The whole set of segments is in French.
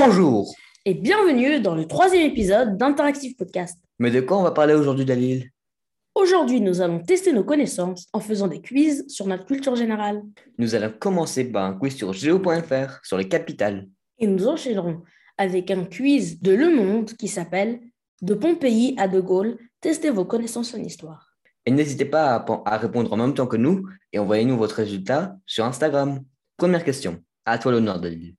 Bonjour et bienvenue dans le troisième épisode d'Interactive Podcast. Mais de quoi on va parler aujourd'hui, Dalil? Aujourd'hui, nous allons tester nos connaissances en faisant des quiz sur notre culture générale. Nous allons commencer par un quiz sur géo.fr sur les capitales. Et nous enchaînerons avec un quiz de Le Monde qui s'appelle De Pompéi à De Gaulle, testez vos connaissances en histoire. Et n'hésitez pas à, à répondre en même temps que nous et envoyez-nous votre résultat sur Instagram. Première question. À toi l'honneur, Dalil.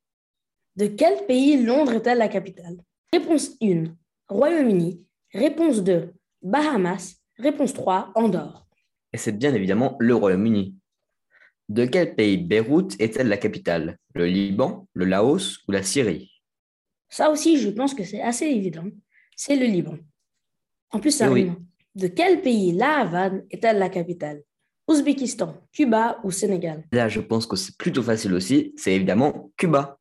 De quel pays Londres est-elle la capitale? Réponse 1, Royaume-Uni. Réponse 2, Bahamas. Réponse 3, Andorre. Et c'est bien évidemment le Royaume-Uni. De quel pays Beyrouth est-elle la capitale? Le Liban, le Laos ou la Syrie? Ça aussi, je pense que c'est assez évident. C'est le Liban. En plus, ça oui. De quel pays La Havane est-elle la capitale? Ouzbékistan, Cuba ou Sénégal? Là, je pense que c'est plutôt facile aussi. C'est évidemment Cuba.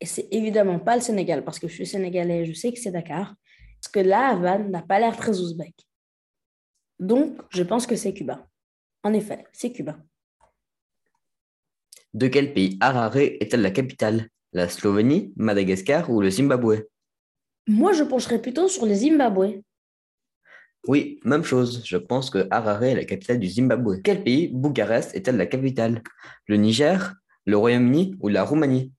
Et c'est évidemment pas le Sénégal, parce que je suis sénégalais, je sais que c'est Dakar, parce que la Havane n'a pas l'air très ouzbek. Donc, je pense que c'est Cuba. En effet, c'est Cuba. De quel pays Harare est-elle la capitale? La Slovénie, Madagascar ou le Zimbabwe? Moi, je pencherais plutôt sur le Zimbabwe. Oui, même chose. Je pense que Harare est la capitale du Zimbabwe. Quel pays Bucarest est-elle la capitale? Le Niger, le Royaume-Uni ou la Roumanie?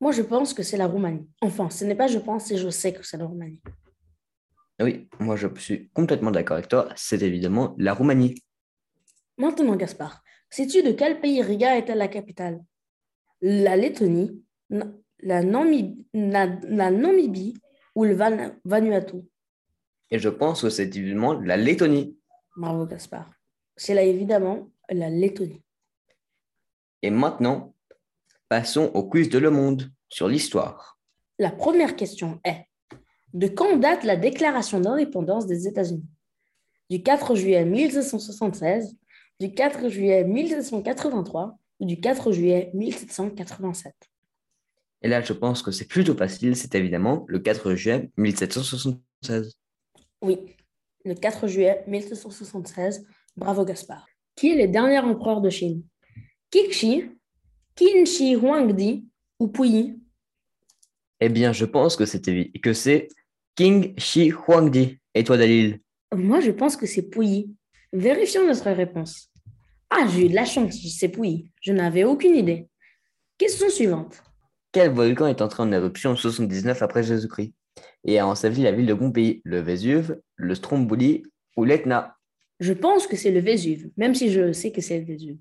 Moi, je pense que c'est la Roumanie. Enfin, ce n'est pas je pense, c'est je sais que c'est la Roumanie. Oui, moi je suis complètement d'accord avec toi. C'est évidemment la Roumanie. Maintenant, Gaspard, sais-tu de quel pays Riga est-elle la capitale? La Lettonie, la, Namib- Na- la Namibie ou le Van- Vanuatu? Et je pense que c'est évidemment la Lettonie. Bravo, Gaspard. C'est là, évidemment, la Lettonie. Et maintenant, passons au quiz de Le Monde sur l'histoire. La première question est De quand date la déclaration d'indépendance des États-Unis? Du 4 juillet 1776, du 4 juillet 1783 ou du 4 juillet 1787 Et là, je pense que c'est plutôt facile. C'est évidemment le 4 juillet 1776. Oui, le 4 juillet 1776. Bravo Gaspard. Qui est le dernier empereur de Chine? Kixi, Qin Shi Huangdi ou Puyi? Eh bien, je pense que c'est évi- que c'est King Shi Huangdi. Et toi, Dalil? Moi, je pense que c'est Pouilly. Vérifions notre réponse. Ah, j'ai eu de la chance, c'est Pouilly. Je n'avais aucune idée. Question suivante. Quel volcan est entré en éruption en 79 après Jésus-Christ? Et a enseveli la ville de Pompéi Le Vésuve, le Stromboli ou l'Etna? Je pense que c'est le Vésuve, même si je sais que c'est le Vésuve.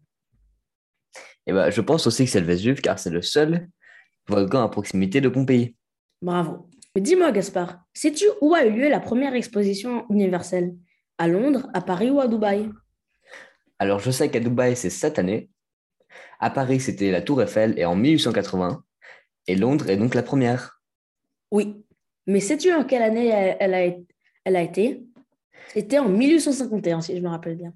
Eh ben, je pense aussi que c'est le Vésuve car c'est le seul volcan à proximité de Pompéi. Bravo. Mais dis-moi, Gaspard, sais-tu où a eu lieu la première exposition universelle? À Londres, à Paris ou à Dubaï? Alors, je sais qu'à Dubaï, c'est cette année. À Paris, c'était la Tour Eiffel et en 1880. Et Londres est donc la première. Oui. Mais sais-tu en quelle année elle a, elle a été? C'était en 1851, si je me rappelle bien.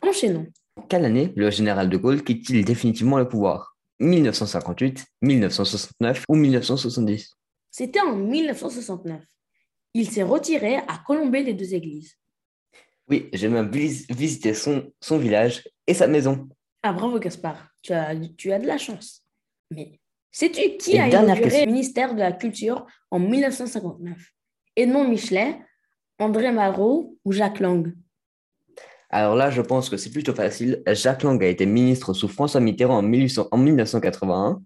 Enchaînons. Quelle année le général de Gaulle quitte-t-il définitivement le pouvoir? 1958, 1969 ou 1970 C'était en 1969. Il s'est retiré à Colombey les deux églises. Oui, j'ai même vis- visité son, son village et sa maison. Ah, bravo Gaspard, tu as, tu as de la chance. Mais sais-tu qui Et a inauguré question. le ministère de la Culture en 1959 Edmond Michelet, André Malraux ou Jacques Lang? Alors là, je pense que c'est plutôt facile. Jacques Lang a été ministre sous François Mitterrand en, 1800 en 1981.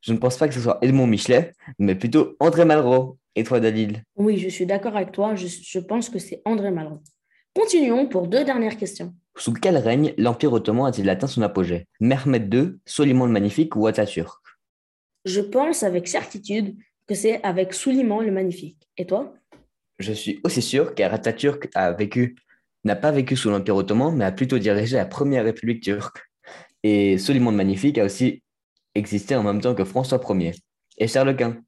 Je ne pense pas que ce soit Edmond Michelet, mais plutôt André Malraux. Et toi, Dalil Oui, je suis d'accord avec toi, je, je pense que c'est André Malraux. Continuons pour deux dernières questions. Sous quel règne l'Empire ottoman a-t-il atteint son apogée? Mehmed II, Soliman le Magnifique ou Atatürk? Je pense avec certitude que c'est avec Souliman le Magnifique. Et toi? Je suis aussi sûr car Atatürk a vécu, n'a pas vécu sous l'Empire ottoman, mais a plutôt dirigé la première République turque. Et Soliman le Magnifique a aussi existé en même temps que François Ier et Charles Quint.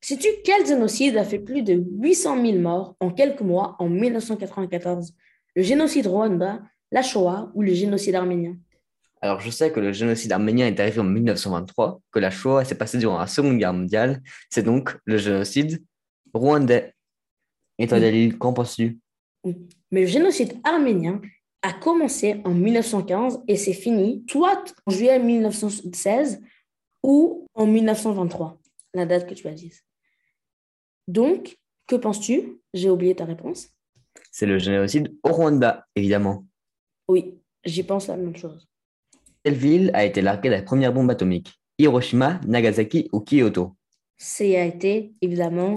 Sais-tu quel génocide a fait plus de 800 000 morts en quelques mois en 1994 Le génocide rwanda, la Shoah ou le génocide arménien? Alors, je sais que le génocide arménien est arrivé en 1923, que la Shoah s'est passée durant la Seconde Guerre mondiale. C'est donc le génocide rwandais. Et toi. Dalil, qu'en penses-tu? Mais le génocide arménien a commencé en 1915 et s'est fini soit en juillet 1916 ou en 1923. la date que tu as dit. Donc, que penses-tu? J'ai oublié ta réponse. C'est le génocide au Rwanda, évidemment. Oui, j'y pense la même chose. Quelle ville a été larguée la première bombe atomique? Hiroshima, Nagasaki ou Kyoto? C'est a été évidemment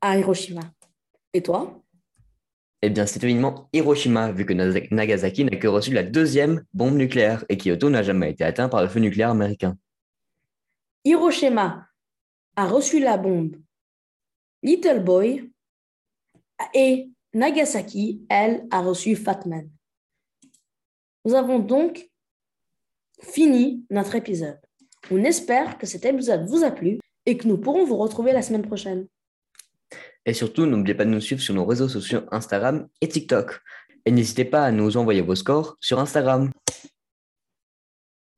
à Hiroshima. Et toi? Eh bien, c'est évidemment Hiroshima, vu que Nagasaki n'a que reçu la deuxième bombe nucléaire et Kyoto n'a jamais été atteint par le feu nucléaire américain. Hiroshima a reçu la bombe Little Boy et Nagasaki, elle, a reçu Fatman. Nous avons donc fini notre épisode. On espère que cet épisode vous a plu et que nous pourrons vous retrouver la semaine prochaine. Et surtout, n'oubliez pas de nous suivre sur nos réseaux sociaux Instagram et TikTok. Et n'hésitez pas à nous envoyer vos scores sur Instagram.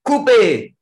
Coupé